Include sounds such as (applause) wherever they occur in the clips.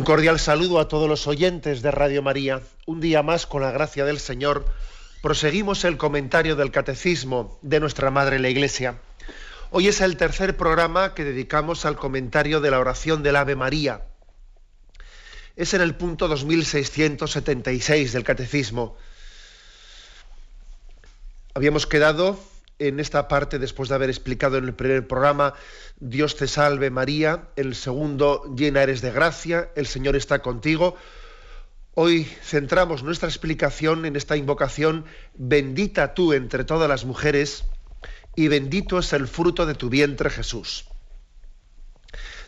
Un cordial saludo a todos los oyentes de Radio María. Un día más, con la gracia del Señor, proseguimos el comentario del Catecismo de nuestra Madre la Iglesia. Hoy es el tercer programa que dedicamos al comentario de la oración del Ave María. Es en el punto 2676 del Catecismo. Habíamos quedado en esta parte, después de haber explicado en el primer programa, Dios te salve María, el segundo, llena eres de gracia, el Señor está contigo. Hoy centramos nuestra explicación en esta invocación, bendita tú entre todas las mujeres y bendito es el fruto de tu vientre Jesús.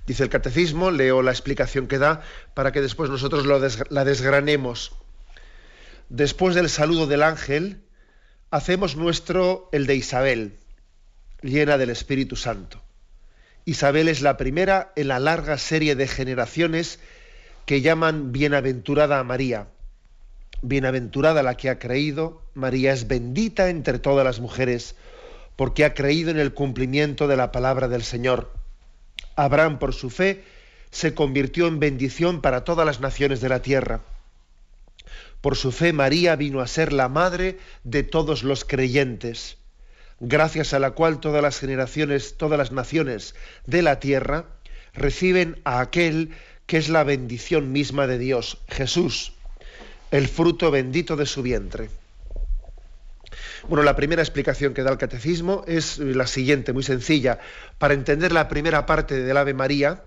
Dice el catecismo, leo la explicación que da para que después nosotros la desgranemos. Después del saludo del ángel, hacemos nuestro el de Isabel, llena del Espíritu Santo. Isabel es la primera en la larga serie de generaciones que llaman bienaventurada a María. Bienaventurada la que ha creído, María es bendita entre todas las mujeres, porque ha creído en el cumplimiento de la palabra del Señor. Abraham, por su fe, se convirtió en bendición para todas las naciones de la tierra. Por su fe María vino a ser la madre de todos los creyentes, gracias a la cual todas las generaciones, todas las naciones de la tierra reciben a aquel que es la bendición misma de Dios, Jesús, el fruto bendito de su vientre. Bueno, la primera explicación que da el catecismo es la siguiente, muy sencilla. Para entender la primera parte del Ave María,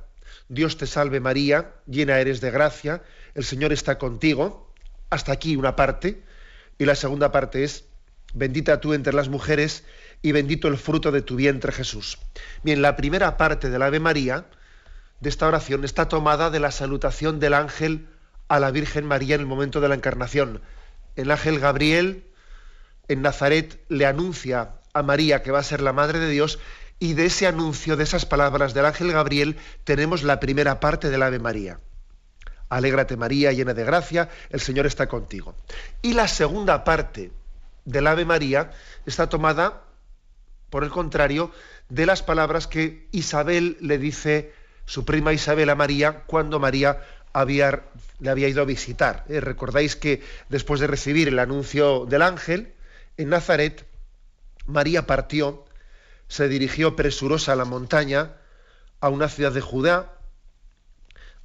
Dios te salve María, llena eres de gracia, el Señor está contigo, hasta aquí una parte, y la segunda parte es, bendita tú entre las mujeres y bendito el fruto de tu vientre Jesús. Bien, la primera parte del Ave María, de esta oración, está tomada de la salutación del ángel a la Virgen María en el momento de la encarnación. El ángel Gabriel en Nazaret le anuncia a María que va a ser la Madre de Dios y de ese anuncio, de esas palabras del ángel Gabriel, tenemos la primera parte del Ave María. Alégrate María, llena de gracia, el Señor está contigo. Y la segunda parte del Ave María está tomada, por el contrario, de las palabras que Isabel le dice, su prima Isabel a María, cuando María había, le había ido a visitar. Eh, recordáis que después de recibir el anuncio del ángel, en Nazaret, María partió, se dirigió presurosa a la montaña, a una ciudad de Judá,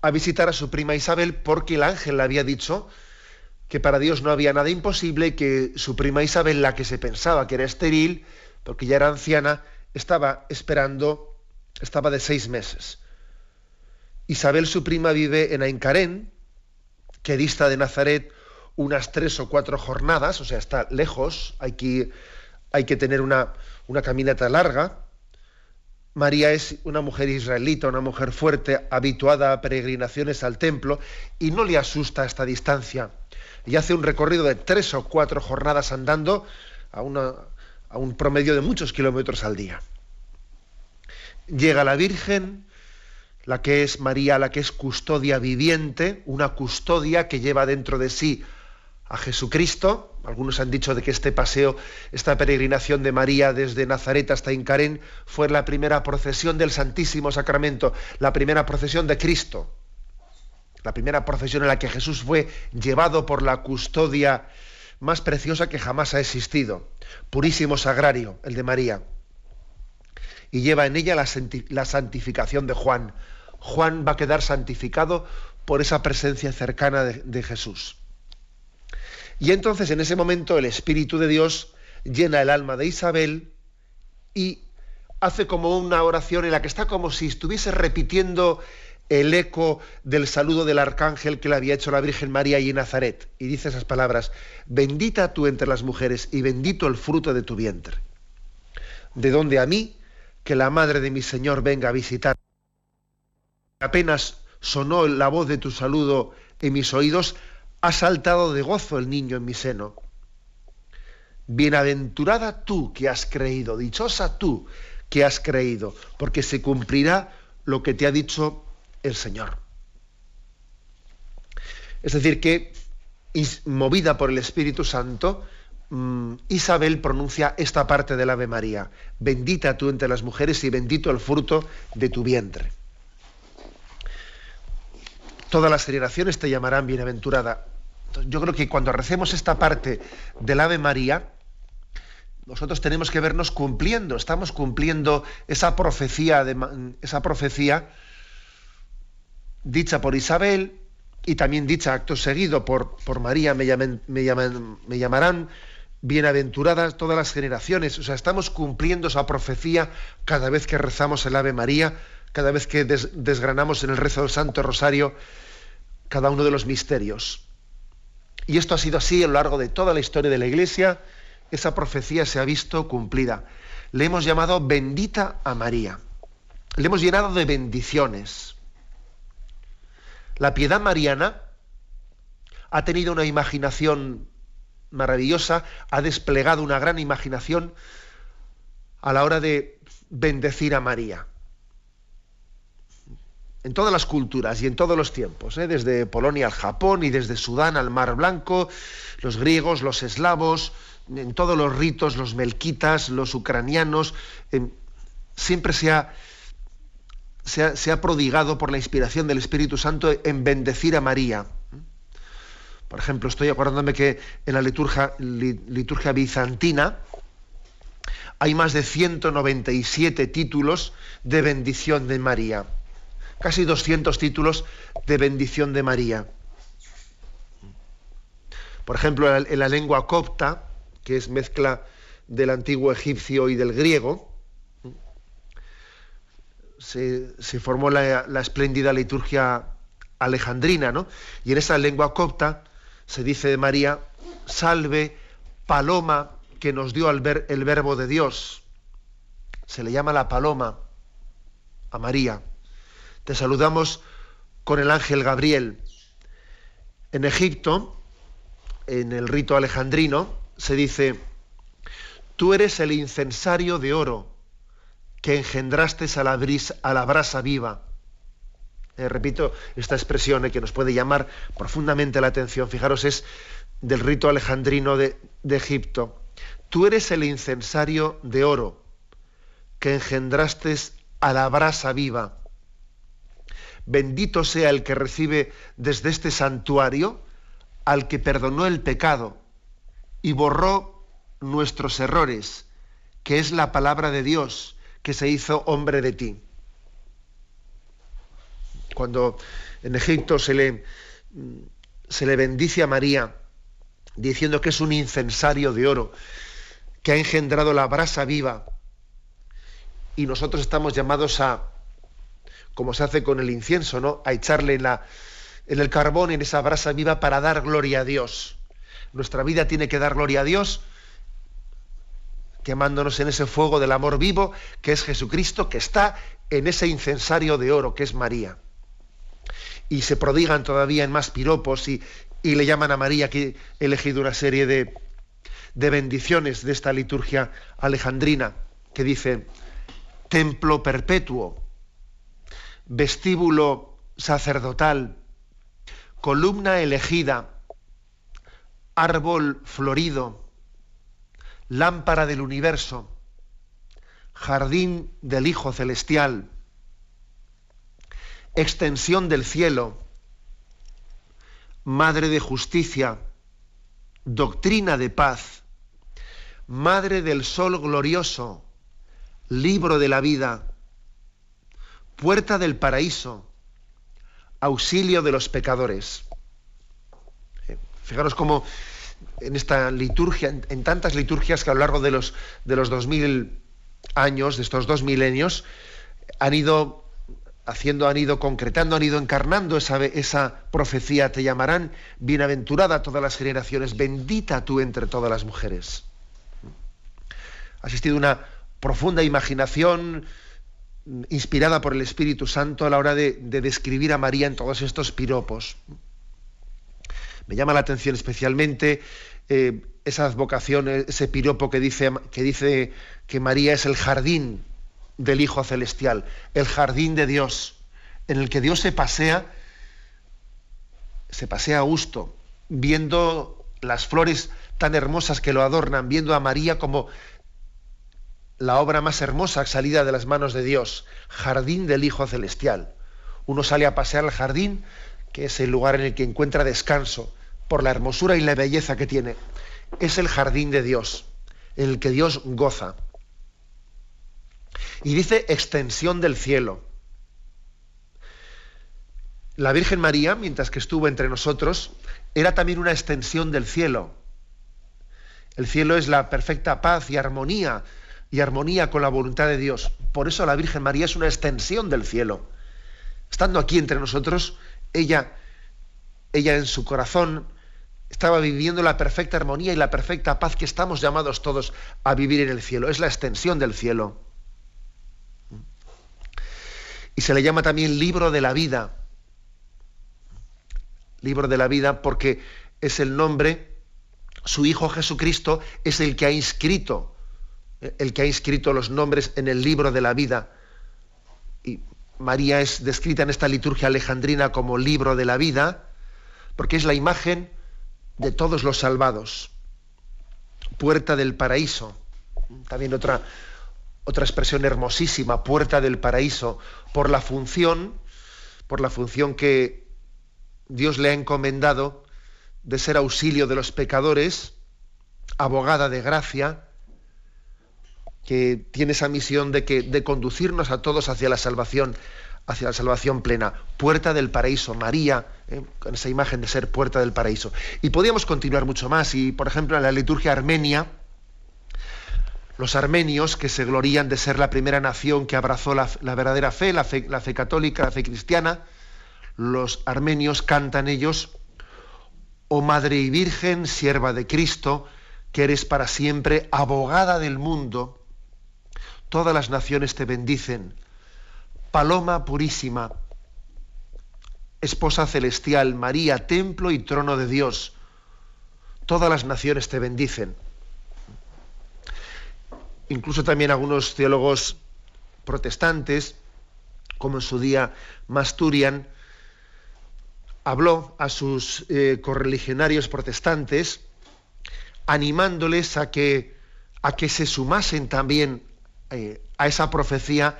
a visitar a su prima Isabel porque el ángel le había dicho que para Dios no había nada imposible, que su prima Isabel, la que se pensaba que era estéril, porque ya era anciana, estaba esperando, estaba de seis meses. Isabel, su prima, vive en Aincarén, que dista de Nazaret unas tres o cuatro jornadas, o sea, está lejos, hay que, hay que tener una, una caminata larga, María es una mujer israelita, una mujer fuerte, habituada a peregrinaciones al templo, y no le asusta esta distancia. Y hace un recorrido de tres o cuatro jornadas andando a, a un promedio de muchos kilómetros al día. Llega la Virgen, la que es María, la que es custodia viviente, una custodia que lleva dentro de sí a Jesucristo, algunos han dicho de que este paseo, esta peregrinación de María desde Nazaret hasta Incarén fue la primera procesión del Santísimo Sacramento, la primera procesión de Cristo, la primera procesión en la que Jesús fue llevado por la custodia más preciosa que jamás ha existido, purísimo sagrario, el de María. Y lleva en ella la, santificación de Juan. Juan va a quedar santificado por esa presencia cercana de Jesús. Y entonces en ese momento el Espíritu de Dios llena el alma de Isabel y hace como una oración en la que está como si estuviese repitiendo el eco del saludo del arcángel que le había hecho la Virgen María y Nazaret. Y dice esas palabras, bendita tú entre las mujeres y bendito el fruto de tu vientre. De donde a mí, que la madre de mi Señor venga a visitar. Apenas sonó la voz de tu saludo en mis oídos, ha saltado de gozo el niño en mi seno. Bienaventurada tú que has creído, dichosa tú que has creído, porque se cumplirá lo que te ha dicho el Señor. Es decir, que movida por el Espíritu Santo, mm, Isabel pronuncia esta parte del Ave María, bendita tú entre las mujeres y bendito el fruto de tu vientre. Todas las generaciones te llamarán bienaventurada. Yo creo que cuando recemos esta parte del Ave María, nosotros tenemos que vernos cumpliendo, estamos cumpliendo esa profecía, esa profecía dicha por Isabel, y también dicha acto seguido por, por María, me, me, llamarán bienaventuradas todas las generaciones. O sea, estamos cumpliendo esa profecía cada vez que rezamos el Ave María, cada vez que desgranamos en el rezo del Santo Rosario cada uno de los misterios. Y esto ha sido así a lo largo de toda la historia de la Iglesia. Esa profecía se ha visto cumplida. Le hemos llamado bendita a María. Le hemos llenado de bendiciones. La piedad mariana ha tenido una imaginación maravillosa, ha desplegado una gran imaginación a la hora de bendecir a María. En todas las culturas y en todos los tiempos, ¿eh? desde Polonia al Japón y desde Sudán al Mar Blanco, los griegos, los eslavos, en todos los ritos, los melquitas, los ucranianos, siempre se ha, se ha, prodigado por la inspiración del Espíritu Santo en bendecir a María. Por ejemplo, estoy acordándome que en la liturgia, liturgia bizantina hay más de 197 títulos de bendición de María. Casi 200 títulos de bendición de María. Por ejemplo, en la lengua copta, que es mezcla del antiguo egipcio y del griego, se, formó la, espléndida liturgia alejandrina, ¿no? Y en esa lengua copta se dice de María, salve paloma que nos dio al ver el verbo de Dios. Se le llama la paloma a María. Te saludamos con el ángel Gabriel. En Egipto, en el rito alejandrino, se dice, tú eres el incensario de oro que engendraste a la, a la brasa viva. Eh, repito esta expresión eh, que nos puede llamar profundamente la atención. Fijaros, es del rito alejandrino de, de Egipto. Tú eres el incensario de oro que engendraste a la brasa viva. Bendito sea el que recibe desde este santuario al que perdonó el pecado y borró nuestros errores, que es la palabra de Dios que se hizo hombre de ti. Cuando en Egipto se le, se le bendice a María diciendo que es un incensario de oro, que ha engendrado la brasa viva, y nosotros estamos llamados a, como se hace con el incienso, ¿no? a echarle en, la, en el carbón, en esa brasa viva, para dar gloria a Dios. Nuestra vida tiene que dar gloria a Dios quemándonos en ese fuego del amor vivo que es Jesucristo, que está en ese incensario de oro que es María. Y se prodigan todavía en más piropos y, le llaman a María, que he elegido una serie de, de bendiciones de esta liturgia alejandrina, que dice, templo perpetuo, vestíbulo sacerdotal, columna elegida, árbol florido, lámpara del universo, jardín del Hijo Celestial, extensión del cielo, madre de justicia, doctrina de paz, madre del sol glorioso, libro de la vida, puerta del paraíso, auxilio de los pecadores. Eh, fijaros cómo en esta liturgia, en, tantas liturgias que a lo largo de los, de los 2000 años, de estos dos milenios, han ido haciendo, han ido concretando, han ido encarnando esa, esa profecía. Te llamarán bienaventurada todas las generaciones, bendita tú entre todas las mujeres. Ha existido una profunda imaginación inspirada por el Espíritu Santo a la hora de, describir a María en todos estos piropos. Me llama la atención especialmente eh, esa advocación, ese piropo que dice, que dice que María es el jardín del Hijo Celestial, el jardín de Dios, en el que Dios se pasea, se pasea a gusto, viendo las flores tan hermosas que lo adornan, viendo a María como la obra más hermosa salida de las manos de Dios, jardín del Hijo Celestial. Uno sale a pasear al jardín, que es el lugar en el que encuentra descanso, por la hermosura y la belleza que tiene. Es el jardín de Dios, en el que Dios goza. Y dice extensión del cielo. La Virgen María, mientras que estuvo entre nosotros, era también una extensión del cielo. El cielo es la perfecta paz y armonía y armonía con la voluntad de Dios. Por eso la Virgen María es una extensión del cielo. Estando aquí entre nosotros, ella, ella en su corazón estaba viviendo la perfecta armonía y la perfecta paz que estamos llamados todos a vivir en el cielo. Es la extensión del cielo. Y se le llama también libro de la vida. Libro de la vida porque es el nombre, su Hijo Jesucristo es el que ha inscrito el que ha inscrito los nombres en el libro de la vida. Y María es descrita en esta liturgia alejandrina como libro de la vida, porque es la imagen de todos los salvados. Puerta del paraíso. También otra, otra expresión hermosísima, puerta del paraíso, por la función, por la función que Dios le ha encomendado de ser auxilio de los pecadores, abogada de gracia, que tiene esa misión de, que, de conducirnos a todos hacia la salvación, hacia la salvación plena. Puerta del paraíso, María, ¿eh? con esa imagen de ser puerta del paraíso. Y podríamos continuar mucho más. Y, por ejemplo, en la liturgia armenia, los armenios, que se glorían de ser la primera nación que abrazó la, verdadera fe la, fe, la fe católica, la fe cristiana, los armenios cantan ellos, oh Madre y Virgen, sierva de Cristo, que eres para siempre abogada del mundo, todas las naciones te bendicen. Paloma purísima, esposa celestial, María, templo y trono de Dios, todas las naciones te bendicen. Incluso también algunos teólogos protestantes, como en su día Masturian, habló a sus eh, correligionarios protestantes, animándoles a que, a que se sumasen también eh, a esa profecía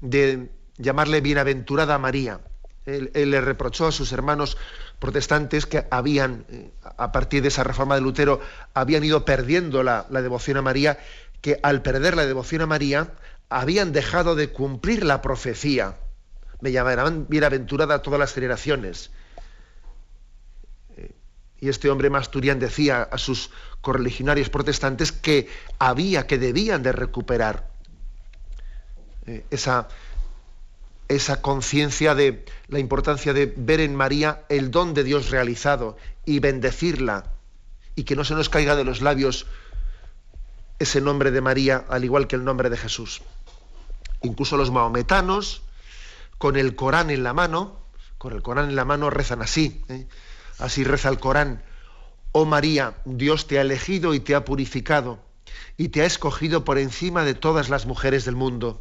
de llamarle bienaventurada María. Él, le reprochó a sus hermanos protestantes que habían, eh, a partir de esa reforma de Lutero, habían ido perdiendo la, devoción a María, que al perder la devoción a María habían dejado de cumplir la profecía. Me llamarán bienaventurada a todas las generaciones. Y este hombre Masturian decía a sus correligionarios protestantes que había, que debían de recuperar eh, esa, esa conciencia de la importancia de ver en María el don de Dios realizado y bendecirla y que no se nos caiga de los labios ese nombre de María al igual que el nombre de Jesús. Incluso los maometanos, con el Corán en la mano, con el Corán en la mano rezan así, ¿eh? Así reza el Corán, Oh María, Dios te ha elegido y te ha purificado y te ha escogido por encima de todas las mujeres del mundo.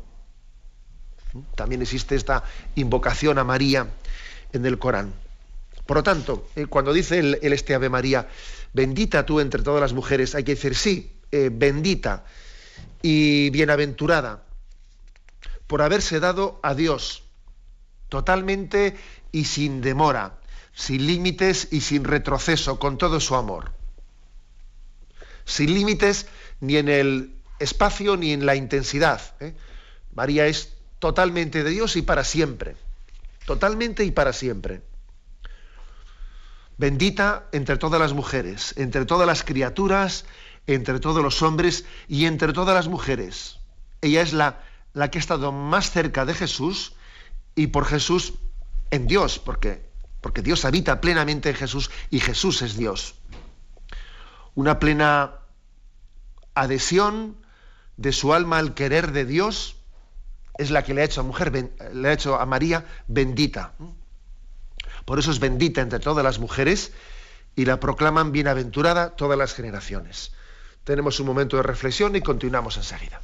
También existe esta invocación a María en el Corán. Por lo tanto, eh, cuando dice el, este Ave María, bendita tú entre todas las mujeres, hay que decir sí, eh, bendita y bienaventurada por haberse dado a Dios totalmente y sin demora, sin límites y sin retroceso, con todo su amor. Sin límites ni en el espacio ni en la intensidad. ¿eh? María es totalmente de Dios y para siempre. Totalmente y para siempre. Bendita entre todas las mujeres, entre todas las criaturas, entre todos los hombres y entre todas las mujeres. Ella es la, la que ha estado más cerca de Jesús y por Jesús en Dios, porque porque Dios habita plenamente en Jesús y Jesús es Dios. Una plena adhesión de su alma al querer de Dios es la que le ha hecho a mujer, le ha hecho a María bendita. Por eso es bendita entre todas las mujeres y la proclaman bienaventurada todas las generaciones. Tenemos un momento de reflexión y continuamos enseguida.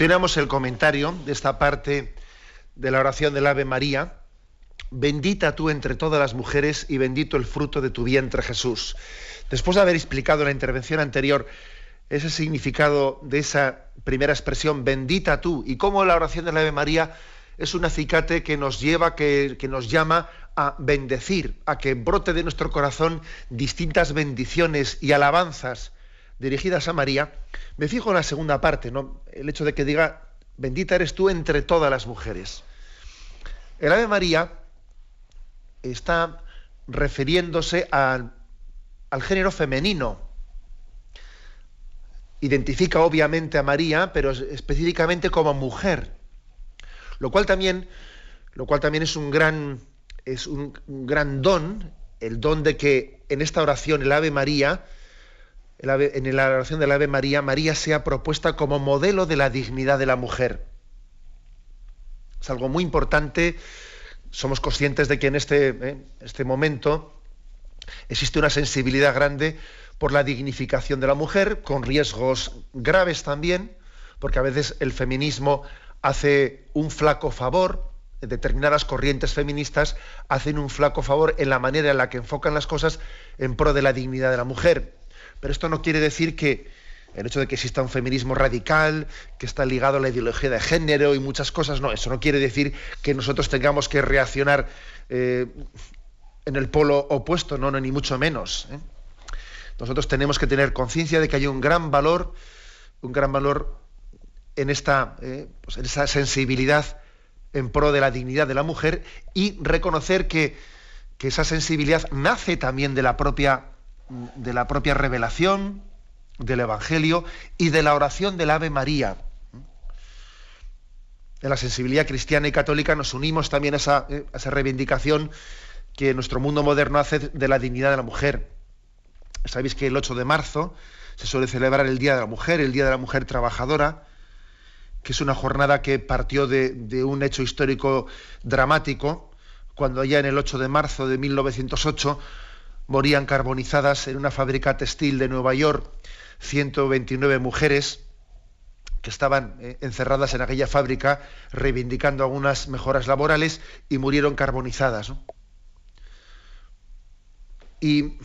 Continuamos el comentario de esta parte de la oración del Ave María. Bendita tú entre todas las mujeres y bendito el fruto de tu vientre Jesús. Después de haber explicado en la intervención anterior ese significado de esa primera expresión, bendita tú, y cómo la oración del Ave María es un acicate que nos lleva, que, que nos llama a bendecir, a que brote de nuestro corazón distintas bendiciones y alabanzas dirigidas a María, me fijo en la segunda parte, ¿no? el hecho de que diga, bendita eres tú entre todas las mujeres. El Ave María está refiriéndose al género femenino. Identifica obviamente a María, pero específicamente como mujer. Lo cual también, lo cual también es un gran, es un gran don, el don de que en esta oración el Ave María en la oración del Ave María, María sea propuesta como modelo de la dignidad de la mujer. Es algo muy importante. Somos conscientes de que en este, eh, este momento existe una sensibilidad grande por la dignificación de la mujer, con riesgos graves también, porque a veces el feminismo hace un flaco favor, determinadas corrientes feministas hacen un flaco favor en la manera en la que enfocan las cosas en pro de la dignidad de la mujer. Pero esto no quiere decir que el hecho de que exista un feminismo radical, que está ligado a la ideología de género y muchas cosas, no, eso no quiere decir que nosotros tengamos que reaccionar eh, en el polo opuesto, no, no ni mucho menos. ¿eh? Nosotros tenemos que tener conciencia de que hay un gran valor, un gran valor en esta, eh, pues en esa sensibilidad en pro de la dignidad de la mujer y reconocer que, que esa sensibilidad nace también de la propia de la propia revelación del Evangelio y de la oración del Ave María. En la sensibilidad cristiana y católica nos unimos también a esa, eh, esa reivindicación que nuestro mundo moderno hace de la dignidad de la mujer. Sabéis que el 8 de marzo se suele celebrar el Día de la Mujer, el Día de la Mujer Trabajadora, que es una jornada que partió de, de un hecho histórico dramático, cuando ya en el 8 de marzo de 1908 morían carbonizadas en una fábrica textil de Nueva York 129 mujeres que estaban eh, encerradas en aquella fábrica reivindicando algunas mejoras laborales y murieron carbonizadas. Y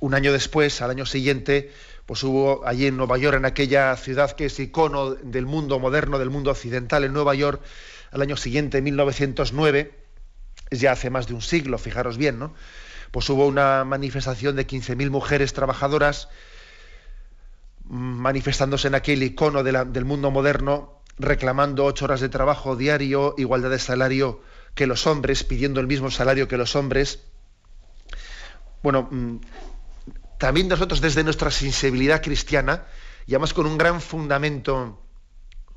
un año después, al año siguiente, pues hubo allí en Nueva York, en aquella ciudad que es icono del mundo moderno, del mundo occidental, en Nueva York, al año siguiente, 1909, es ya hace más de un siglo, fijaros bien, ¿no? Pues hubo una manifestación de 15.000 mujeres trabajadoras mm, manifestándose en aquel icono del mundo moderno, reclamando ocho horas de trabajo diario, igualdad de salario que los hombres, pidiendo el mismo salario que los hombres. Bueno, mm, también nosotros desde nuestra sensibilidad cristiana, y además con un gran fundamento,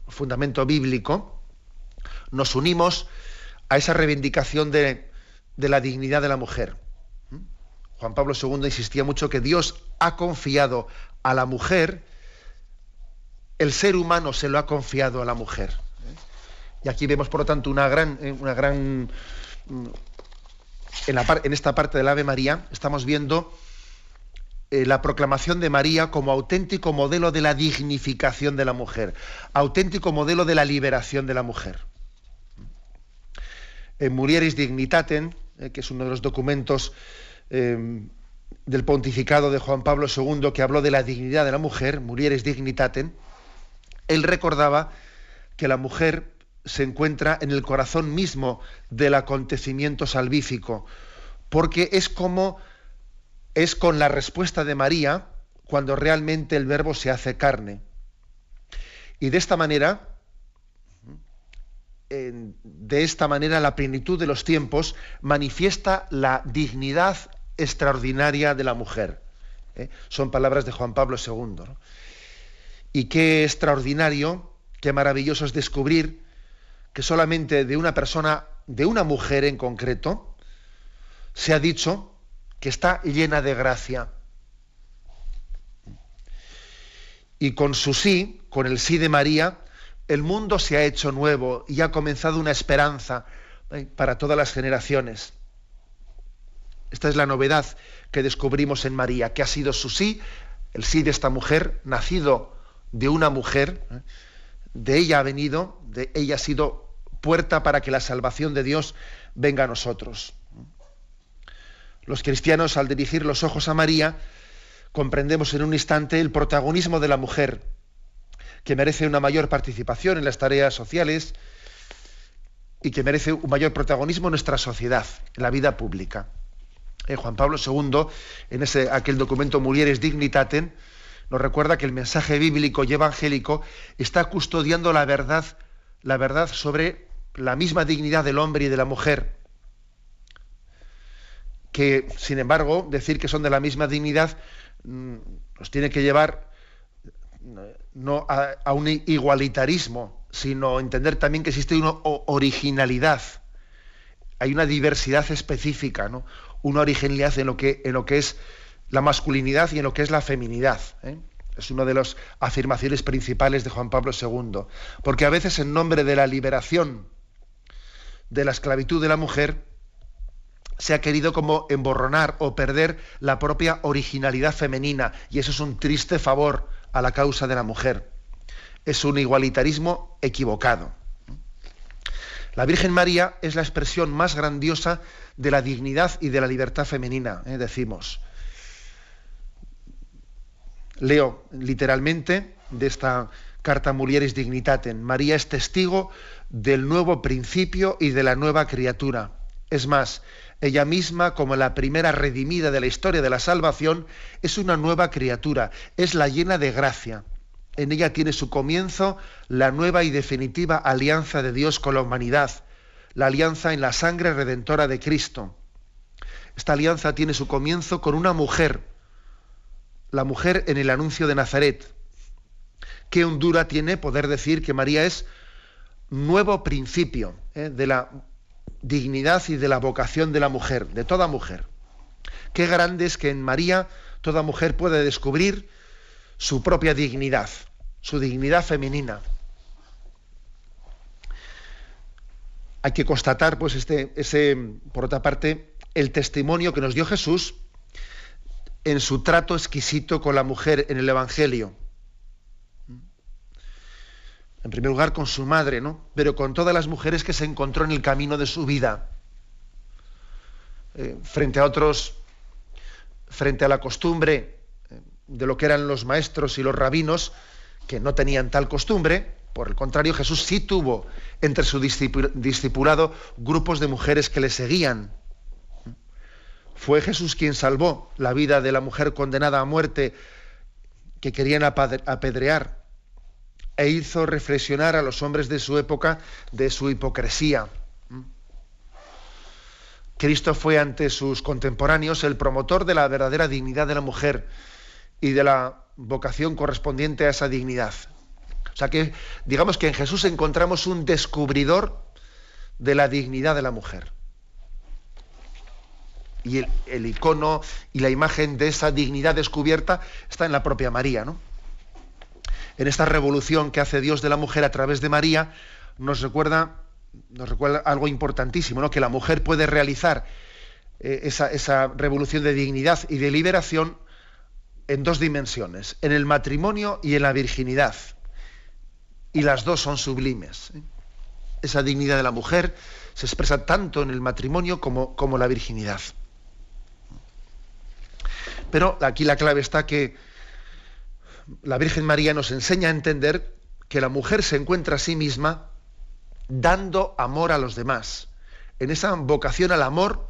fundamento bíblico, nos unimos a esa reivindicación de la dignidad de la mujer. Juan Pablo II insistía mucho que Dios ha confiado a la mujer, el ser humano se lo ha confiado a la mujer. Y aquí vemos, por lo tanto, una gran, eh, una gran mm, en, esta parte del Ave María, estamos viendo eh, la proclamación de María como auténtico modelo de la dignificación de la mujer, auténtico modelo de la liberación de la mujer. En Murieris Dignitatem, eh, que es uno de los documentos Em, del pontificado de Juan Pablo II que habló de la dignidad de la mujer, Murieres Dignitatem, Él recordaba que la mujer se encuentra en el corazón mismo del acontecimiento salvífico, porque es como es con la respuesta de María cuando realmente el verbo se hace carne. Y de esta manera, de esta manera la plenitud de los tiempos manifiesta la dignidad extraordinaria de la mujer. ¿eh? Son palabras de Juan Pablo II. Y qué extraordinario, qué maravilloso es descubrir que solamente de una persona, de una mujer en concreto, se ha dicho que está llena de gracia. Y con su sí, con el sí de María, el mundo se ha hecho nuevo y ha comenzado una esperanza ¿eh? para todas las generaciones. Esta es la novedad que descubrimos en María, que ha sido su sí, el sí de esta mujer, nacido de una mujer, ¿eh? de ella ha venido, de ella ha sido puerta para que la salvación de Dios venga a nosotros. Los cristianos, al dirigir los ojos a María, comprendemos en un instante el protagonismo de la mujer, que merece una mayor participación en las tareas sociales y que merece un mayor protagonismo en nuestra sociedad, en la vida pública. Eh, Juan Pablo II, en ese, aquel documento Mulieres Dignitatem, nos recuerda que el mensaje bíblico y evangélico está custodiando la verdad, la verdad sobre la misma dignidad del hombre y de la mujer que, sin embargo, decir que son de la misma dignidad mm, nos tiene que llevar no a, un igualitarismo, sino entender también que existe una originalidad. Hay una diversidad específica, ¿no? Una originalidad en lo, que, en lo que es la masculinidad y en lo que es la feminidad. ¿eh? Es una de las afirmaciones principales de Juan Pablo II. Porque a veces en nombre de la liberación de la esclavitud de la mujer, se ha querido como emborronar o perder la propia originalidad femenina y eso es un triste favor a la causa de la mujer. Es un igualitarismo equivocado. La Virgen María es la expresión más grandiosa de la dignidad y de la libertad femenina, ¿eh? decimos. Leo literalmente de esta carta Mulieris Dignitatem. María es testigo del nuevo principio y de la nueva criatura. Es más, ella misma, como la primera redimida de la historia de la salvación, es una nueva criatura, es la llena de gracia. En ella tiene su comienzo la nueva y definitiva alianza de Dios con la humanidad, la alianza en la sangre redentora de Cristo. Esta alianza tiene su comienzo con una mujer, la mujer en el anuncio de Nazaret. Qué hondura tiene poder decir que María es nuevo principio eh, de la dignidad y de la vocación de la mujer, de toda mujer. Qué grande es que en María toda mujer puede descubrir su propia dignidad, su dignidad femenina. Hay que constatar, pues, este, ese, por otra parte, el testimonio que nos dio Jesús en su trato exquisito con la mujer en el Evangelio en primer lugar con su madre, ¿no? Pero con todas las mujeres que se encontró en el camino de su vida. Eh, frente a otros, frente a la costumbre eh, de lo que eran los maestros y los rabinos, que no tenían tal costumbre, por el contrario, Jesús sí tuvo entre su discipulado grupos de mujeres que le seguían. Fue Jesús quien salvó la vida de la mujer condenada a muerte que querían apedrear e hizo reflexionar a los hombres de su época de su hipocresía. Cristo fue ante sus contemporáneos el promotor de la verdadera dignidad de la mujer y de la vocación correspondiente a esa dignidad. O sea que digamos que en Jesús encontramos un descubridor de la dignidad de la mujer. Y el, icono y la imagen de esa dignidad descubierta está en la propia María, ¿no? en esta revolución que hace Dios de la mujer a través de María, nos recuerda, nos recuerda algo importantísimo, ¿no? que la mujer puede realizar eh, esa, esa revolución de dignidad y de liberación en dos dimensiones, en el matrimonio y en la virginidad. Y las dos son sublimes. ¿eh? Esa dignidad de la mujer se expresa tanto en el matrimonio como, como la virginidad. Pero aquí la clave está que la Virgen María nos enseña a entender que la mujer se encuentra a sí misma dando amor a los demás, en esa vocación al amor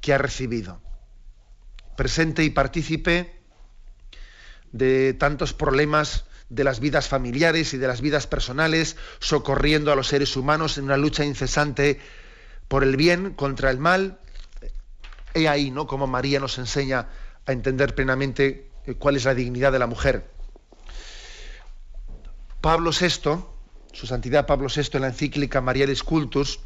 que ha recibido. Presente y partícipe de tantos problemas de las vidas familiares y de las vidas personales, socorriendo a los seres humanos en una lucha incesante por el bien contra el mal. He ahí, ¿no? Como María nos enseña a entender plenamente eh, cuál es la dignidad de la mujer. Pablo VI, su santidad Pablo VI en la encíclica Marialis Cultus,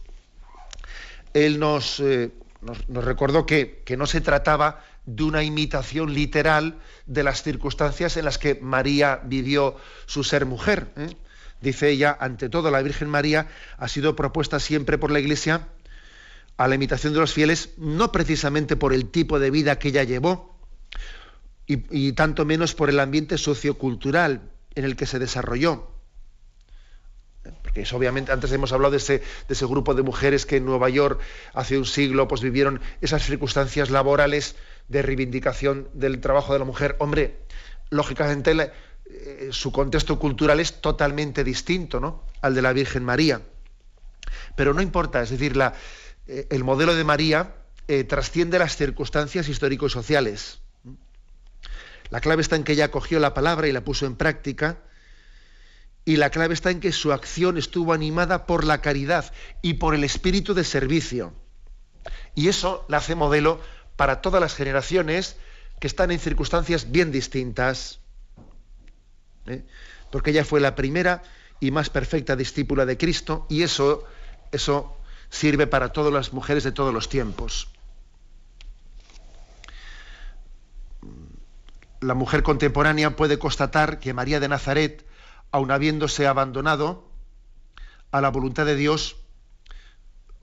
él nos, eh, nos, recordó que, que, no se trataba de una imitación literal de las circunstancias en las que María vivió su ser mujer. ¿eh? Dice ella, ante todo, la Virgen María ha sido propuesta siempre por la Iglesia a la imitación de los fieles, no precisamente por el tipo de vida que ella llevó, y, y tanto menos por el ambiente sociocultural en el que se desarrolló. Porque obviamente, antes hemos hablado de ese, grupo de mujeres que en Nueva York hace un siglo pues, vivieron esas circunstancias laborales de reivindicación del trabajo de la mujer. Hombre, lógicamente eh, su contexto cultural es totalmente distinto ¿no? al de la Virgen María. Pero no importa, es decir, eh, el modelo de María eh, trasciende las circunstancias histórico-sociales. La clave está en que ella acogió la palabra y la puso en práctica, y la clave está en que su acción estuvo animada por la caridad y por el espíritu de servicio. Y eso la hace modelo para todas las generaciones que están en circunstancias bien distintas. ¿eh? Porque ella fue la primera y más perfecta discípula de Cristo y eso, eso sirve para todas las mujeres de todos los tiempos. La mujer contemporánea puede constatar que María de Nazaret aun habiéndose abandonado a la voluntad de Dios,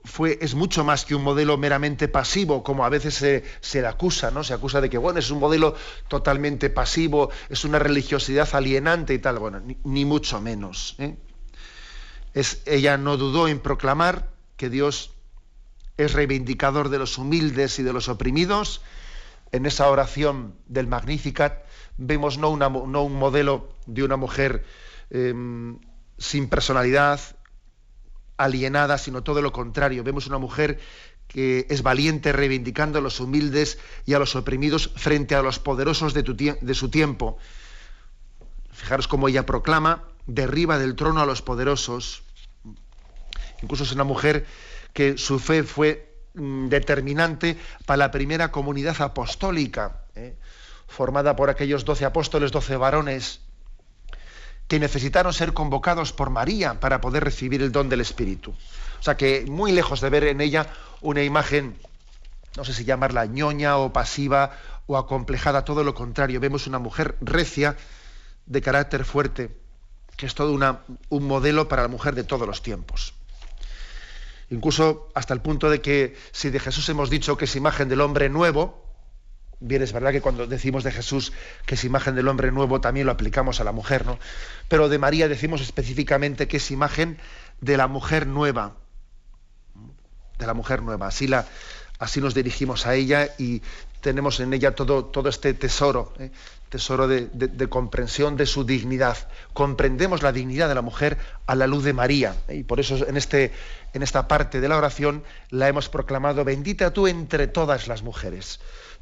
fue, es mucho más que un modelo meramente pasivo, como a veces se, se, le acusa, ¿no? Se acusa de que, bueno, es un modelo totalmente pasivo, es una religiosidad alienante y tal. Bueno, ni, mucho menos. ¿eh? Es, ella no dudó en proclamar que Dios es reivindicador de los humildes y de los oprimidos. En esa oración del Magnificat vemos no, una, no un modelo de una mujer Em, sin personalidad, alienada, sino todo lo contrario. Vemos una mujer que es valiente reivindicando a los humildes y a los oprimidos frente a los poderosos de, su tiempo. Fijaros cómo ella proclama, derriba del trono a los poderosos. Incluso es una mujer que su fe fue mm, determinante para la primera comunidad apostólica, ¿eh? formada por aquellos doce apóstoles, doce varones, que necesitaron ser convocados por María para poder recibir el don del Espíritu. O sea que muy lejos de ver en ella una imagen, no sé si llamarla ñoña o pasiva o acomplejada, todo lo contrario, vemos una mujer recia, de carácter fuerte, que es todo una, un modelo para la mujer de todos los tiempos. Incluso hasta el punto de que si de Jesús hemos dicho que es imagen del hombre nuevo, Bien, es verdad que cuando decimos de Jesús que es imagen del hombre nuevo, también lo aplicamos a la mujer, ¿no? Pero de María decimos específicamente que es imagen de la mujer nueva. De la mujer nueva. Así, la, así nos dirigimos a ella y tenemos en ella todo, todo este tesoro, ¿eh? tesoro de, comprensión de su dignidad. Comprendemos la dignidad de la mujer a la luz de María. ¿eh? Y por eso en, este, en esta parte de la oración la hemos proclamado, bendita tú entre todas las mujeres.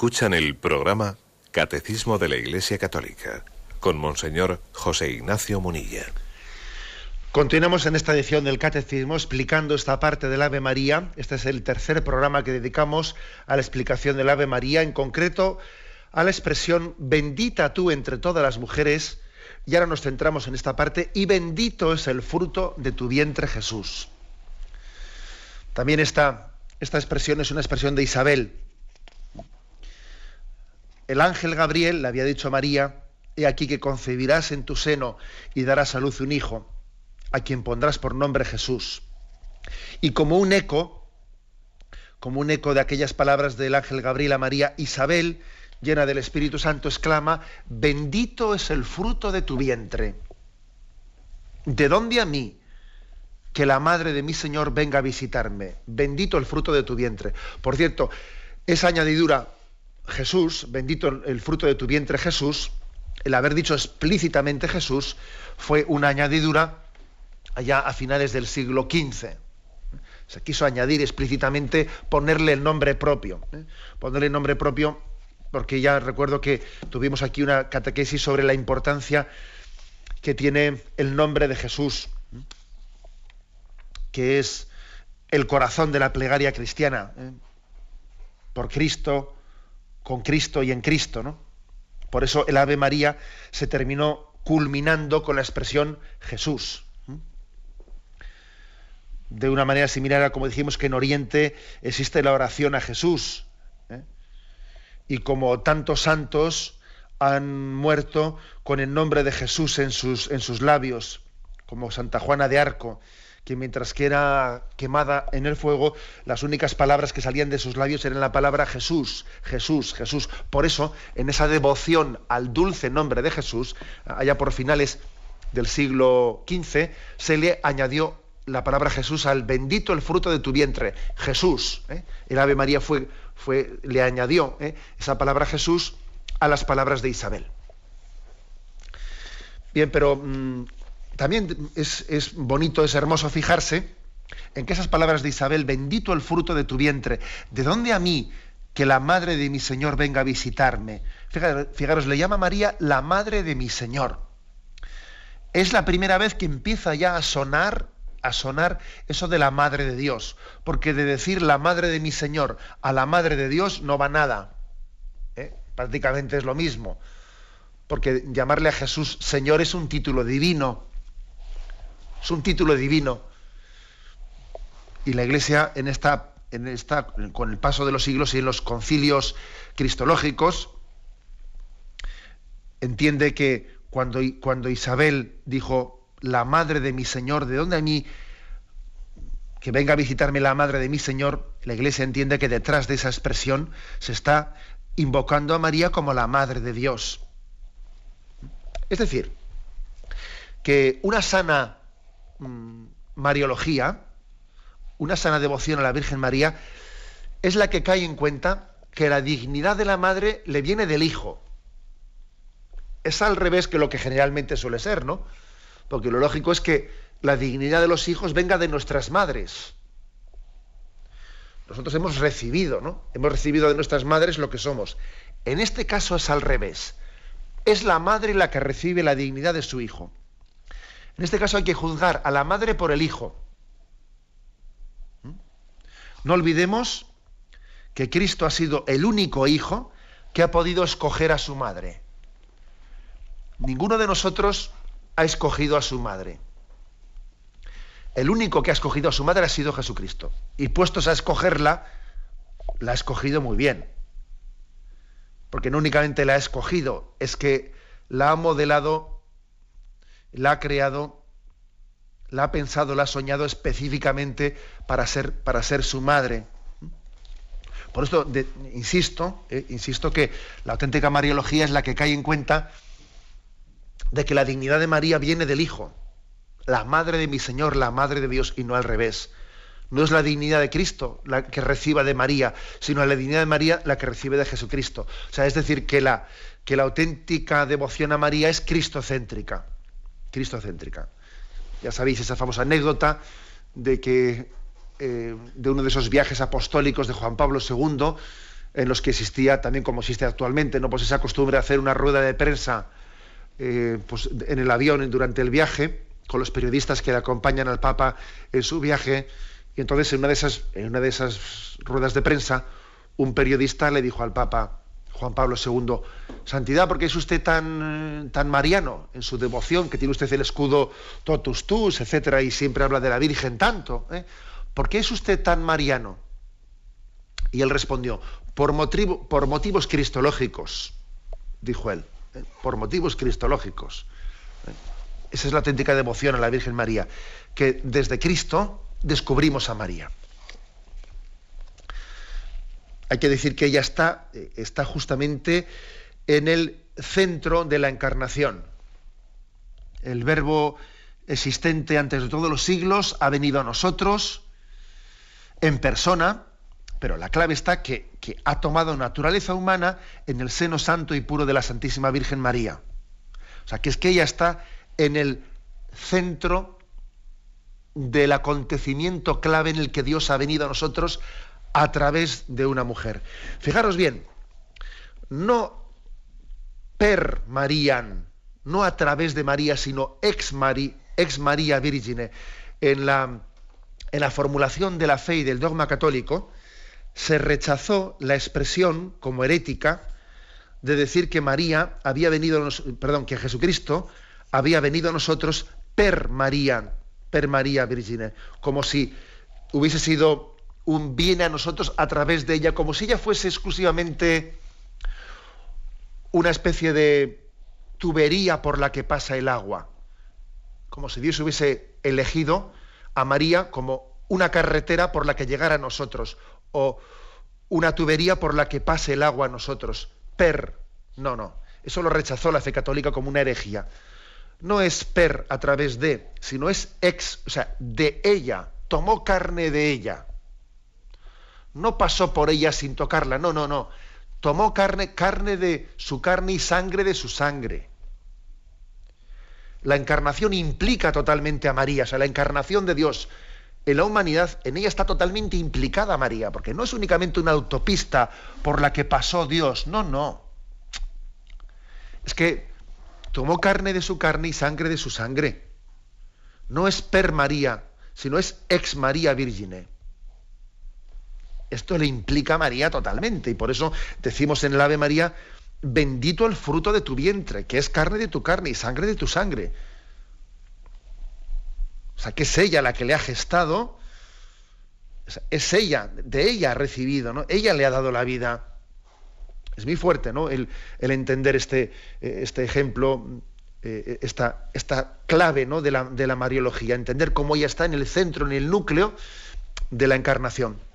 Escuchan el programa Catecismo de la Iglesia Católica con Monseñor José Ignacio Munilla. Continuamos en esta edición del Catecismo explicando esta parte del Ave María. Este es el tercer programa que dedicamos a la explicación del Ave María, en concreto a la expresión bendita tú entre todas las mujeres. Y ahora nos centramos en esta parte y bendito es el fruto de tu vientre Jesús. También esta, esta expresión es una expresión de Isabel. El ángel Gabriel le había dicho a María, he aquí que concebirás en tu seno y darás a luz un hijo a quien pondrás por nombre Jesús. Y como un eco, como un eco de aquellas palabras del ángel Gabriel a María, Isabel, llena del Espíritu Santo, exclama, bendito es el fruto de tu vientre. ¿De dónde a mí? Que la madre de mi Señor venga a visitarme. Bendito el fruto de tu vientre. Por cierto, esa añadidura, Jesús, bendito el fruto de tu vientre Jesús, el haber dicho explícitamente Jesús, fue una añadidura allá a finales del siglo XV. Se quiso añadir explícitamente ponerle el nombre propio. ¿eh? Ponerle el nombre propio porque ya recuerdo que tuvimos aquí una catequesis sobre la importancia que tiene el nombre de Jesús, ¿eh? que es el corazón de la plegaria cristiana, ¿eh? por Cristo, con Cristo y en Cristo. ¿no? Por eso el Ave María se terminó culminando con la expresión Jesús de una manera similar a como dijimos que en Oriente existe la oración a Jesús. ¿eh? Y como tantos santos han muerto con el nombre de Jesús en sus, en sus labios, como Santa Juana de Arco, que mientras que era quemada en el fuego, las únicas palabras que salían de sus labios eran la palabra Jesús, Jesús, Jesús. Por eso, en esa devoción al dulce nombre de Jesús, allá por finales del siglo XV, se le añadió la palabra Jesús al bendito el fruto de tu vientre, Jesús. ¿eh? El Ave María fue, fue, le añadió ¿eh? esa palabra Jesús a las palabras de Isabel. Bien, pero mm, también es, bonito, es hermoso fijarse en que esas palabras de Isabel, bendito el fruto de tu vientre, ¿de dónde a mí que la madre de mi Señor venga a visitarme? fijaros, le llama María la madre de mi Señor. Es la primera vez que empieza ya a sonar a sonar eso de la Madre de Dios, porque de decir la Madre de mi Señor a la Madre de Dios no va nada. ¿eh? Prácticamente es lo mismo, porque llamarle a Jesús Señor es un título divino, es un título divino. Y la Iglesia en esta, en esta, con el paso de los siglos y en los concilios cristológicos, entiende que cuando, cuando Isabel dijo la madre de mi Señor, ¿de dónde a mí que venga a visitarme la madre de mi Señor? La Iglesia entiende que detrás de esa expresión se está invocando a María como la madre de Dios. Es decir, que una sana mm, mariología, una sana devoción a la Virgen María, es la que cae en cuenta que la dignidad de la madre le viene del hijo. Es al revés que lo que generalmente suele ser, ¿no? Porque lo lógico es que la dignidad de los hijos venga de nuestras madres. Nosotros hemos recibido, ¿no? Hemos recibido de nuestras madres lo que somos. En este caso es al revés. Es la madre la que recibe la dignidad de su hijo. En este caso hay que juzgar a la madre por el hijo. ¿Mm? No olvidemos que Cristo ha sido el único hijo que ha podido escoger a su madre. Ninguno de nosotros ha escogido a su madre. El único que ha escogido a su madre ha sido Jesucristo. Y puestos a escogerla, la ha escogido muy bien. Porque no únicamente la ha escogido, es que la ha modelado, la ha creado, la ha pensado, la ha soñado específicamente para ser, para ser su madre. Por esto, insisto, eh, insisto que la auténtica mariología es la que cae en cuenta de que la dignidad de María viene del Hijo, la madre de mi Señor, la madre de Dios, y no al revés. No es la dignidad de Cristo la que reciba de María, sino la dignidad de María la que recibe de Jesucristo. O sea, es decir, que la, que la auténtica devoción a María es cristocéntrica. Cristocéntrica. Ya sabéis esa famosa anécdota de que eh, de uno de esos viajes apostólicos de Juan Pablo II, en los que existía también como existe actualmente, no pues esa costumbre de hacer una rueda de prensa eh, pues, en el avión durante el viaje con los periodistas que le acompañan al Papa en su viaje y entonces en una de esas en una de esas ruedas de prensa un periodista le dijo al Papa Juan Pablo II, Santidad, ¿por qué es usted tan, tan mariano en su devoción, que tiene usted el escudo totus tus, etcétera, y siempre habla de la Virgen tanto? ¿eh? ¿Por qué es usted tan mariano? Y él respondió, por, motivo, por motivos cristológicos, dijo él, ¿eh? por motivos cristológicos. ¿eh? Esa es la auténtica devoción a la Virgen María, que desde Cristo descubrimos a María hay que decir que ella está, eh, está justamente en el centro de la encarnación. El verbo existente antes de todos los siglos ha venido a nosotros en persona, pero la clave está que, que, ha tomado naturaleza humana en el seno santo y puro de la Santísima Virgen María. O sea, que es que ella está en el centro del acontecimiento clave en el que Dios ha venido a nosotros a través de una mujer. Fijaros bien, no per Marian, no a través de María, sino ex, María, ex María Virgine. En la, en la formulación de la fe y del dogma católico se rechazó la expresión como herética de decir que María había venido, perdón, que Jesucristo había venido a nosotros per María, per María Virgine, como si hubiese sido un bien a nosotros a través de ella, como si ella fuese exclusivamente una especie de tubería por la que pasa el agua, como si Dios hubiese elegido a María como una carretera por la que llegara a nosotros, o una tubería por la que pase el agua a nosotros. Per, no, no, eso lo rechazó la fe católica como una herejía. No es per a través de, sino es ex, o sea, de ella, tomó carne de ella no pasó por ella sin tocarla, no, no, no. Tomó carne, carne de su carne y sangre de su sangre. La encarnación implica totalmente a María, o sea, la encarnación de Dios en la humanidad, en ella está totalmente implicada María, porque no es únicamente una autopista por la que pasó Dios, no, no. Es que tomó carne de su carne y sangre de su sangre. No es per María, sino es ex María Virgine. Esto le implica a María totalmente y por eso decimos en el Ave María, bendito el fruto de tu vientre, que es carne de tu carne y sangre de tu sangre. O sea, que es ella la que le ha gestado, es ella, de ella ha recibido, ¿no? Ella le ha dado la vida. Es muy fuerte, ¿no? El, entender este, eh, este ejemplo, eh, esta, esta, clave ¿no? de, la, de la Mariología, entender cómo ella está en el centro, en el núcleo de la encarnación.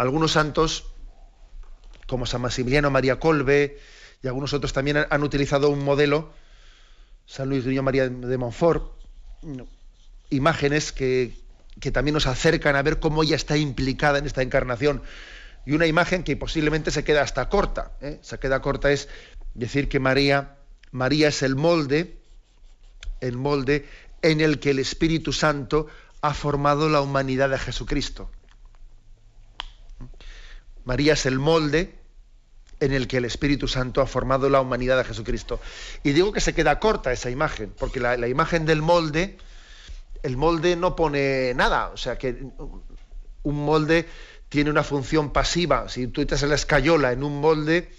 Algunos santos, como San Maximiliano María Colbe, y algunos otros también han, utilizado un modelo, San Luis Niño María de Montfort, imágenes que, también nos acercan a ver cómo ella está implicada en esta encarnación. Y una imagen que posiblemente se queda hasta corta. ¿eh? Se queda corta es decir que María, María es el molde, el molde en el que el Espíritu Santo ha formado la humanidad de Jesucristo. María es el molde en el que el Espíritu Santo ha formado la humanidad de Jesucristo. Y digo que se queda corta esa imagen, porque la, imagen del molde, el molde no pone nada, o sea que un molde tiene una función pasiva. Si tú echas la escayola en un molde,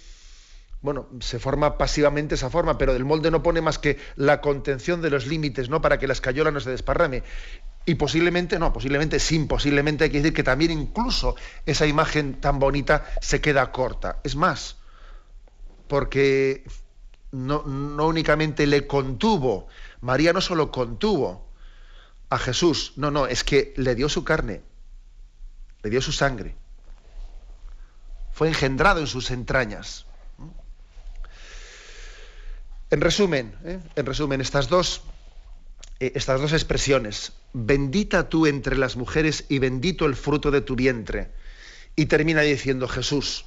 bueno, se forma pasivamente esa forma, pero el molde no pone más que la contención de los límites, ¿no? Para que la escayola no se desparrame. Y posiblemente, no, posiblemente sí, posiblemente hay que decir que también incluso esa imagen tan bonita se queda corta. Es más, porque no, no únicamente le contuvo, María no solo contuvo a Jesús, no, no, es que le dio su carne, le dio su sangre, fue engendrado en sus entrañas. En resumen, ¿eh? en resumen, estas dos eh, estas dos expresiones, bendita tú entre las mujeres y bendito el fruto de tu vientre. Y termina diciendo Jesús,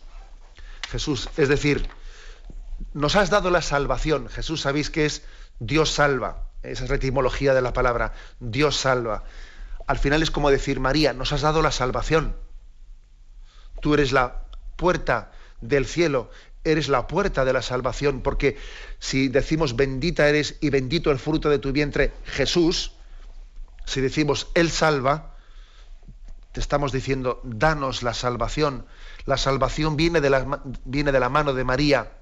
Jesús, es decir, nos has dado la salvación. Jesús sabéis que es Dios salva. Esa es la etimología de la palabra, Dios salva. Al final es como decir, María, nos has dado la salvación. Tú eres la puerta del cielo, eres la puerta de la salvación, porque si decimos bendita eres y bendito el fruto de tu vientre, Jesús, si decimos Él salva, te estamos diciendo, danos la salvación. La salvación viene de la, viene de la mano de María.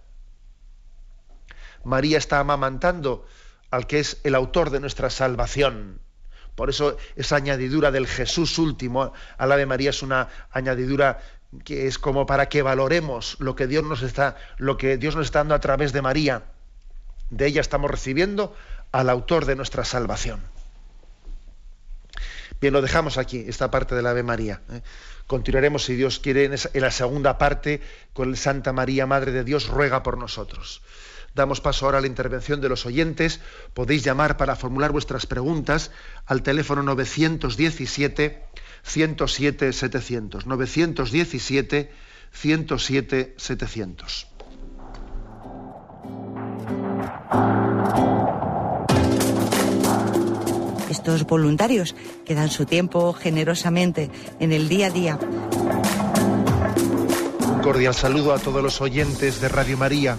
María está amamantando al que es el autor de nuestra salvación. Por eso esa añadidura del Jesús último al Ave María es una añadidura que es como para que valoremos lo que Dios nos está, lo que Dios nos está dando a través de María. De ella estamos recibiendo al autor de nuestra salvación. Bien, lo dejamos aquí, esta parte del Ave María. ¿eh? Continuaremos, si Dios quiere, en, la segunda parte con Santa María, Madre de Dios, ruega por nosotros. Damos paso ahora a la intervención de los oyentes. Podéis llamar para formular vuestras preguntas al teléfono 917 107 700. 917 107 700. Estos voluntarios que dan su tiempo generosamente en el día a día. Un cordial saludo a todos los oyentes de Radio María.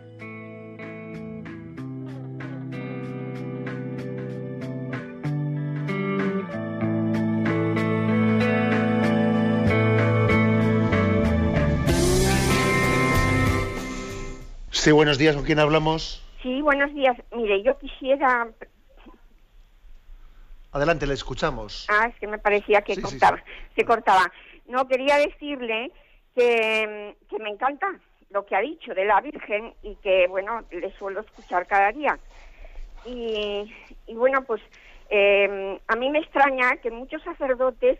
Sí, buenos días, ¿con quién hablamos? Sí, buenos días. Mire, yo quisiera... Adelante, le escuchamos. Ah, es que me parecía que Sí, cortaba, sí. se cortaba. No, quería decirle que, que me encanta lo que ha dicho de la Virgen y que, bueno, le suelo escuchar cada día. Y, y bueno, pues eh, a mí me extraña que muchos sacerdotes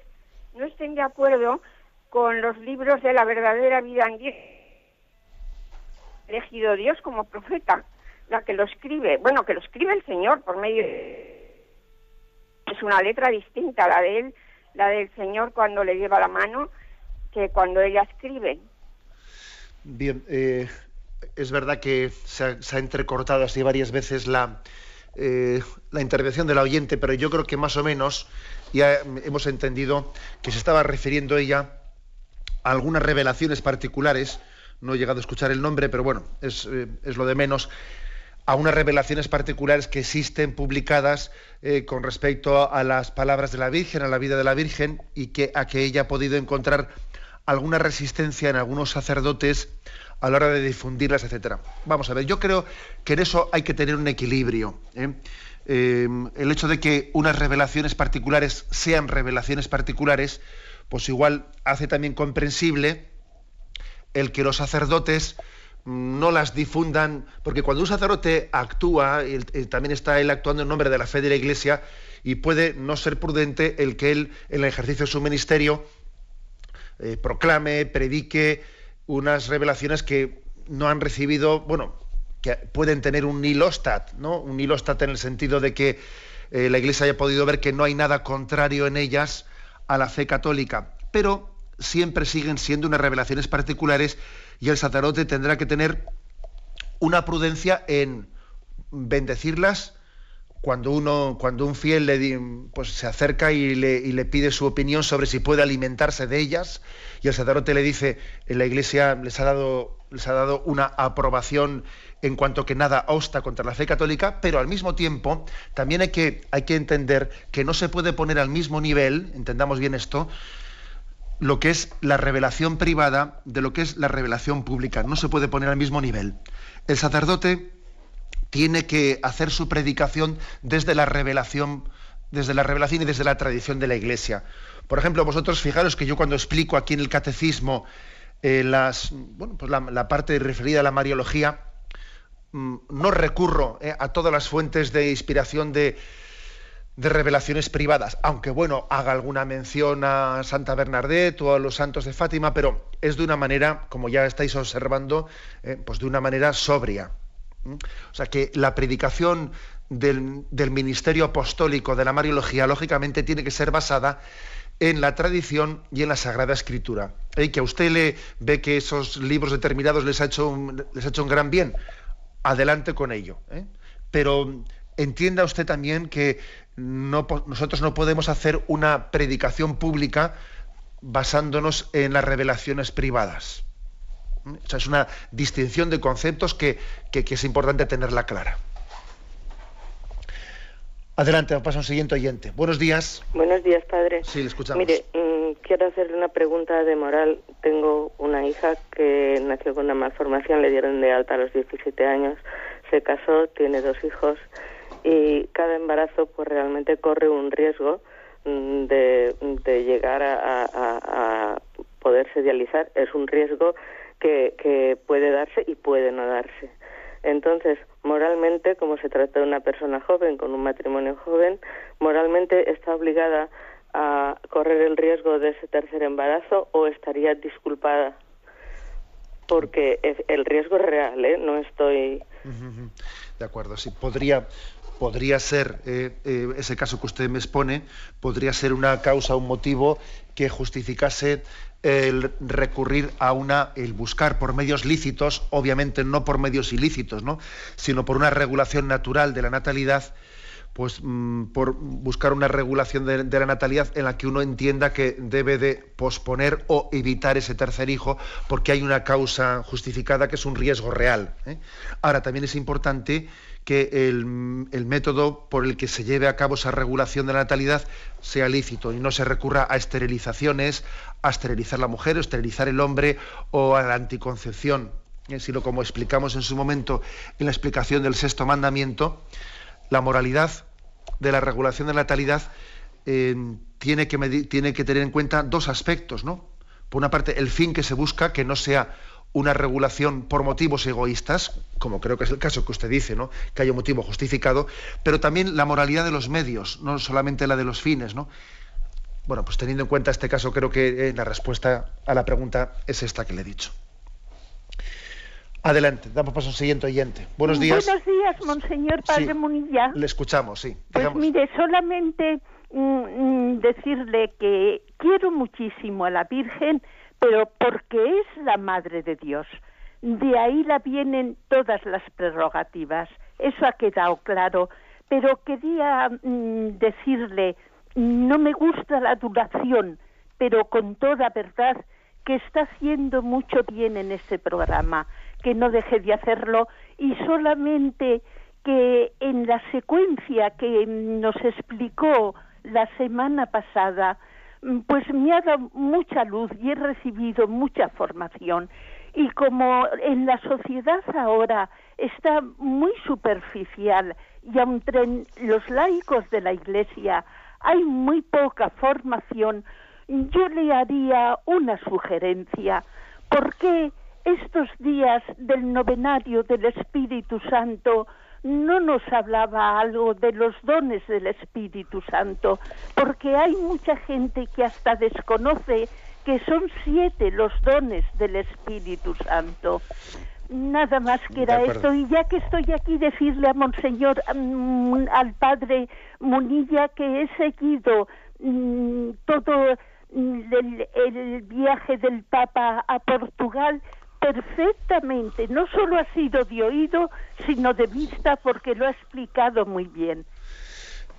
no estén de acuerdo con los libros de la verdadera vida en. Elegido Dios como profeta, la que lo escribe, bueno, que lo escribe el Señor por medio de es una letra distinta la de él, la del Señor cuando le lleva la mano, que cuando ella escribe. Bien, eh, es verdad que se ha, se ha entrecortado así varias veces la, eh, la intervención de la oyente, pero yo creo que más o menos ya hemos entendido que se estaba refiriendo ella a algunas revelaciones particulares, no he llegado a escuchar el nombre, pero bueno, es, eh, es lo de menos, a unas revelaciones particulares que existen publicadas eh, con respecto a las palabras de la Virgen, a la vida de la Virgen, y que a que ella ha podido encontrar alguna resistencia en algunos sacerdotes a la hora de difundirlas, etcétera. Vamos a ver, yo creo que en eso hay que tener un equilibrio. ¿eh? El hecho de que unas revelaciones particulares sean revelaciones particulares, pues igual hace también comprensible el que los sacerdotes mm, no las difundan, porque cuando un sacerdote actúa, él también está él actuando en nombre de la fe de la Iglesia, y puede no ser prudente el que él, en el ejercicio de su ministerio, eh, proclame, predique unas revelaciones que no han recibido, bueno, que pueden tener un nilostat, ¿no? Un nilostat en el sentido de que eh, la Iglesia haya podido ver que no hay nada contrario en ellas a la fe católica, pero siempre siguen siendo unas revelaciones particulares y el sacerdote tendrá que tener una prudencia en bendecirlas cuando uno cuando un fiel le pues se acerca y le, pide su opinión sobre si puede alimentarse de ellas y el sacerdote le dice la iglesia les ha dado les ha dado una aprobación en cuanto que nada obsta contra la fe católica, pero al mismo tiempo también que, hay que entender que no se puede poner al mismo nivel, entendamos bien esto, lo que es la revelación privada de lo que es la revelación pública. No se puede poner al mismo nivel. El sacerdote tiene que hacer su predicación desde la revelación, desde la revelación y desde la tradición de la Iglesia. Por ejemplo, vosotros fijaros que yo cuando explico aquí en el catecismo eh, pues la, parte referida a la Mariología, mm, no recurro eh, a todas las fuentes de inspiración de, de revelaciones privadas, aunque bueno, haga alguna mención a Santa Bernadette o a los santos de Fátima, pero es de una manera, como ya estáis observando, eh, pues de una manera sobria. O sea que la predicación del, del, ministerio apostólico de la Mariología, lógicamente, tiene que ser basada en la tradición y en la Sagrada Escritura. Y que a usted le ve que esos libros determinados les ha hecho un, les ha hecho un gran bien. Adelante con ello. ¿eh? Pero entienda usted también que nosotros no podemos hacer una predicación pública basándonos en las revelaciones privadas. O sea, es una distinción de conceptos que, es importante tenerla clara. Adelante, paso al siguiente oyente. Buenos días. Buenos días, padre. Sí, le escuchamos. Mire, mm, quiero hacerle una pregunta de moral. Tengo una hija que nació con una malformación, le dieron de alta a los 17 años, se casó, tiene dos hijos y cada embarazo pues realmente corre un riesgo mm, de, llegar a, a, poderse dializar. Es un riesgo que, que puede darse y puede no darse. Entonces, moralmente, como se trata de una persona joven con un matrimonio joven, moralmente está obligada a correr el riesgo de ese tercer embarazo o estaría disculpada porque el riesgo es real, ¿eh? No estoy. De acuerdo, sí, podría, podría ser, eh, eh, ese caso que usted me expone, podría ser una causa, un motivo que justificase el recurrir a una, el buscar por medios lícitos, obviamente no por medios ilícitos, ¿no? sino por una regulación natural de la natalidad, pues mm, por buscar una regulación de, la natalidad en la que uno entienda que debe de posponer o evitar ese tercer hijo porque hay una causa justificada que es un riesgo real. ¿eh? Ahora también es importante que el, método por el que se lleve a cabo esa regulación de la natalidad sea lícito y no se recurra a esterilizaciones, a esterilizar la mujer, o esterilizar el hombre o a la anticoncepción, sino como explicamos en su momento en la explicación del sexto mandamiento, la moralidad de la regulación de la natalidad eh, tiene, que tiene que tener en cuenta dos aspectos, ¿no? Por una parte, el fin que se busca, que no sea una regulación por motivos egoístas, como creo que es el caso que usted dice, ¿no? que haya un motivo justificado, pero también la moralidad de los medios, no solamente la de los fines. ¿no? Bueno, pues teniendo en cuenta este caso, creo que eh, la respuesta a la pregunta es esta que le he dicho. Adelante, damos paso al siguiente oyente. Buenos días. Buenos días, Monseñor Padre Munilla. Le escuchamos, sí. Pues mire, solamente mm, mm, decirle que quiero muchísimo a la Virgen pero porque es la Madre de Dios. De ahí la vienen todas las prerrogativas. Eso ha quedado claro. Pero quería mm, decirle, no me gusta la duración, pero con toda verdad que está haciendo mucho bien en este programa, que no deje de hacerlo y solamente que en la secuencia que nos explicó la semana pasada, pues me ha dado mucha luz y he recibido mucha formación. Y como en la sociedad ahora está muy superficial y entre los laicos de la Iglesia hay muy poca formación, yo le haría una sugerencia. ¿Por qué estos días del novenario del Espíritu Santo no nos hablaba algo de los dones del Espíritu Santo, porque hay mucha gente que hasta desconoce que son siete los dones del Espíritu Santo. Nada más que era esto. Y ya que estoy aquí, decirle a Monseñor, mm, al Padre Munilla, que he seguido mm, todo mm, el, viaje del Papa a Portugal perfectamente, no solo ha sido de oído, sino de vista porque lo ha explicado muy bien.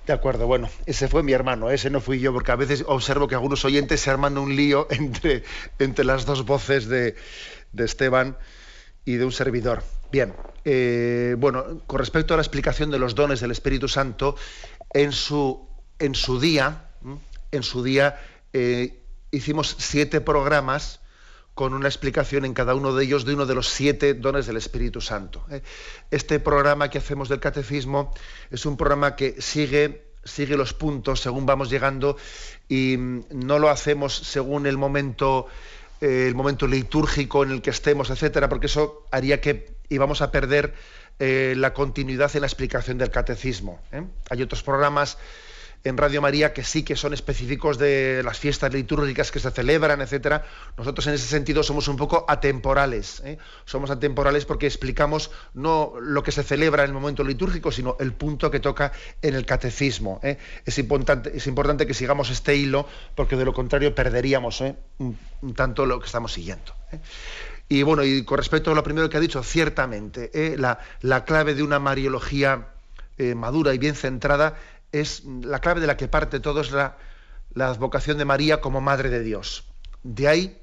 De acuerdo, bueno, ese fue mi hermano, ese no fui yo, porque a veces observo que algunos oyentes se arman un lío (laughs) entre, entre las dos voces de, de Esteban y de un servidor. Bien, eh, bueno, con respecto a la explicación de los dones del Espíritu Santo, en su, en su día, en su día eh, hicimos siete programas con una explicación en cada uno de ellos de uno de los siete dones del Espíritu Santo. ¿eh? Este programa que hacemos del catecismo es un programa que sigue, sigue los puntos según vamos llegando y mm, no lo hacemos según el momento, eh, el momento litúrgico en el que estemos, etcétera, porque eso haría que íbamos a perder eh, la continuidad en la explicación del catecismo. Hay otros programas en Radio María que sí que son específicos de las fiestas litúrgicas que se celebran, etcétera. Nosotros en ese sentido somos un poco atemporales. ¿eh? Somos atemporales porque explicamos no lo que se celebra en el momento litúrgico, sino el punto que toca en el catecismo. ¿eh? Es, importante, es importante que sigamos este hilo porque de lo contrario perderíamos ¿eh? un, tanto lo que estamos siguiendo. Y bueno, y con respecto a lo primero que ha dicho, ciertamente, la, la, clave de una mariología madura y bien centrada es la clave de la que parte todo es la, la vocación de María como Madre de Dios. De ahí,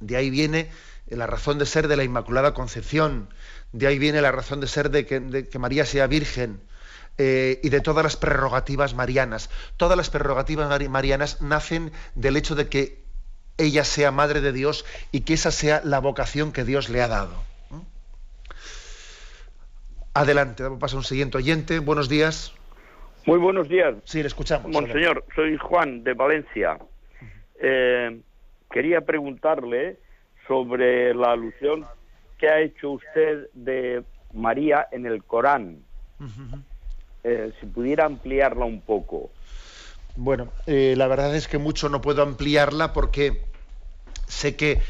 de ahí viene la razón de ser de la Inmaculada Concepción, de ahí viene la razón de ser de que, María sea virgen eh, y de todas las prerrogativas marianas. Todas las prerrogativas marianas nacen del hecho de que ella sea Madre de Dios y que esa sea la vocación que Dios le ha dado. Adelante, paso a un siguiente oyente. Buenos días. Muy buenos días. Sí, le escuchamos. Monseñor, soy Juan de Valencia. Eh, quería preguntarle sobre la alusión que ha hecho usted de María en el Corán. Eh, si pudiera ampliarla un poco. Bueno, eh, la verdad es que mucho no puedo ampliarla porque sé que,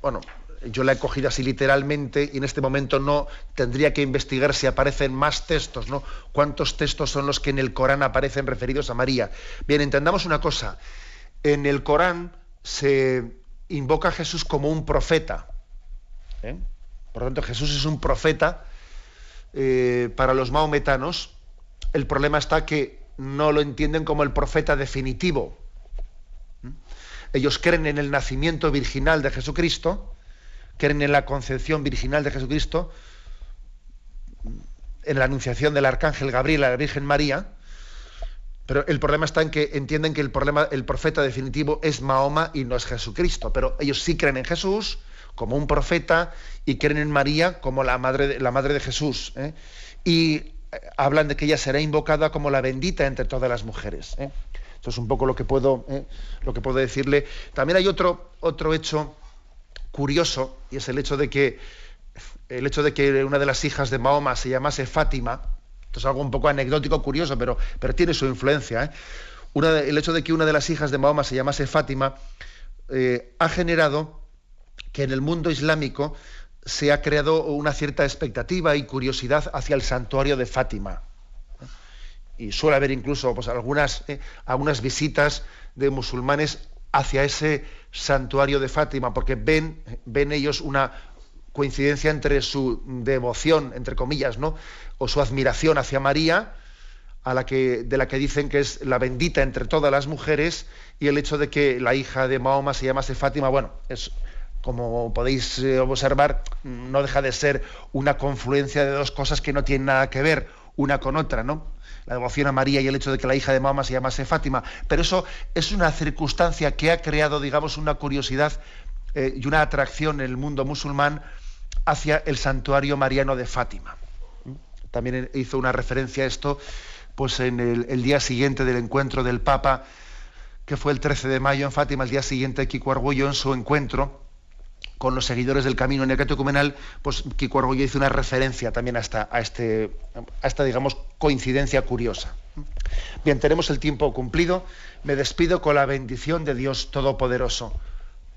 bueno, yo la he cogido así literalmente y en este momento no tendría que investigar si aparecen más textos, ¿no? ¿Cuántos textos son los que en el Corán aparecen referidos a María? Bien, entendamos una cosa. En el Corán se invoca a Jesús como un profeta. ¿eh? Por lo tanto, Jesús es un profeta eh, para los maometanos. El problema está que no lo entienden como el profeta definitivo. ¿eh? Ellos creen en el nacimiento virginal de Jesucristo, creen en la concepción virginal de Jesucristo, en la anunciación del arcángel Gabriel a la Virgen María, pero el problema está en que entienden que el, problema, el profeta definitivo es Mahoma y no es Jesucristo, pero ellos sí creen en Jesús como un profeta y creen en María como la madre de, la madre de Jesús. ¿eh? Y eh, hablan de que ella será invocada como la bendita entre todas las mujeres. ¿eh? Eso es un poco lo que puedo, lo que puedo decirle. También hay otro, otro hecho curioso y es el hecho de que el hecho de que una de las hijas de Mahoma se llamase Fátima, esto es algo un poco anecdótico, curioso, pero, pero tiene su influencia. ¿eh? el hecho de que una de las hijas de Mahoma se llamase Fátima eh, ha generado que en el mundo islámico se ha creado una cierta expectativa y curiosidad hacia el santuario de Fátima. Y suele haber incluso pues, algunas, eh, algunas visitas de musulmanes hacia ese santuario de Fátima, porque ven, ven ellos una coincidencia entre su devoción, entre comillas, ¿no? o su admiración hacia María, a la que, de la que dicen que es la bendita entre todas las mujeres, y el hecho de que la hija de Mahoma se llamase Fátima, bueno, es como podéis eh, observar, no deja de ser una confluencia de dos cosas que no tienen nada que ver una con otra, ¿no? la devoción a María y el hecho de que la hija de Mahoma se llamase Fátima, pero eso es una circunstancia que ha creado, digamos, una curiosidad eh, y una atracción en el mundo musulmán hacia el santuario mariano de Fátima. También hizo una referencia a esto pues en el, día siguiente del encuentro del Papa, que fue el 13 de mayo en Fátima, el día siguiente Kiko Arguello en su encuentro con los seguidores del camino neocatecumenal, pues Kiko Arguello hizo una referencia también a esta, a, este, a esta, digamos, coincidencia curiosa. Bien, tenemos el tiempo cumplido. Me despido con la bendición de Dios Todopoderoso,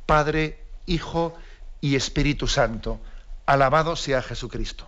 Padre, Hijo y Espíritu Santo. Alabado sea Jesucristo.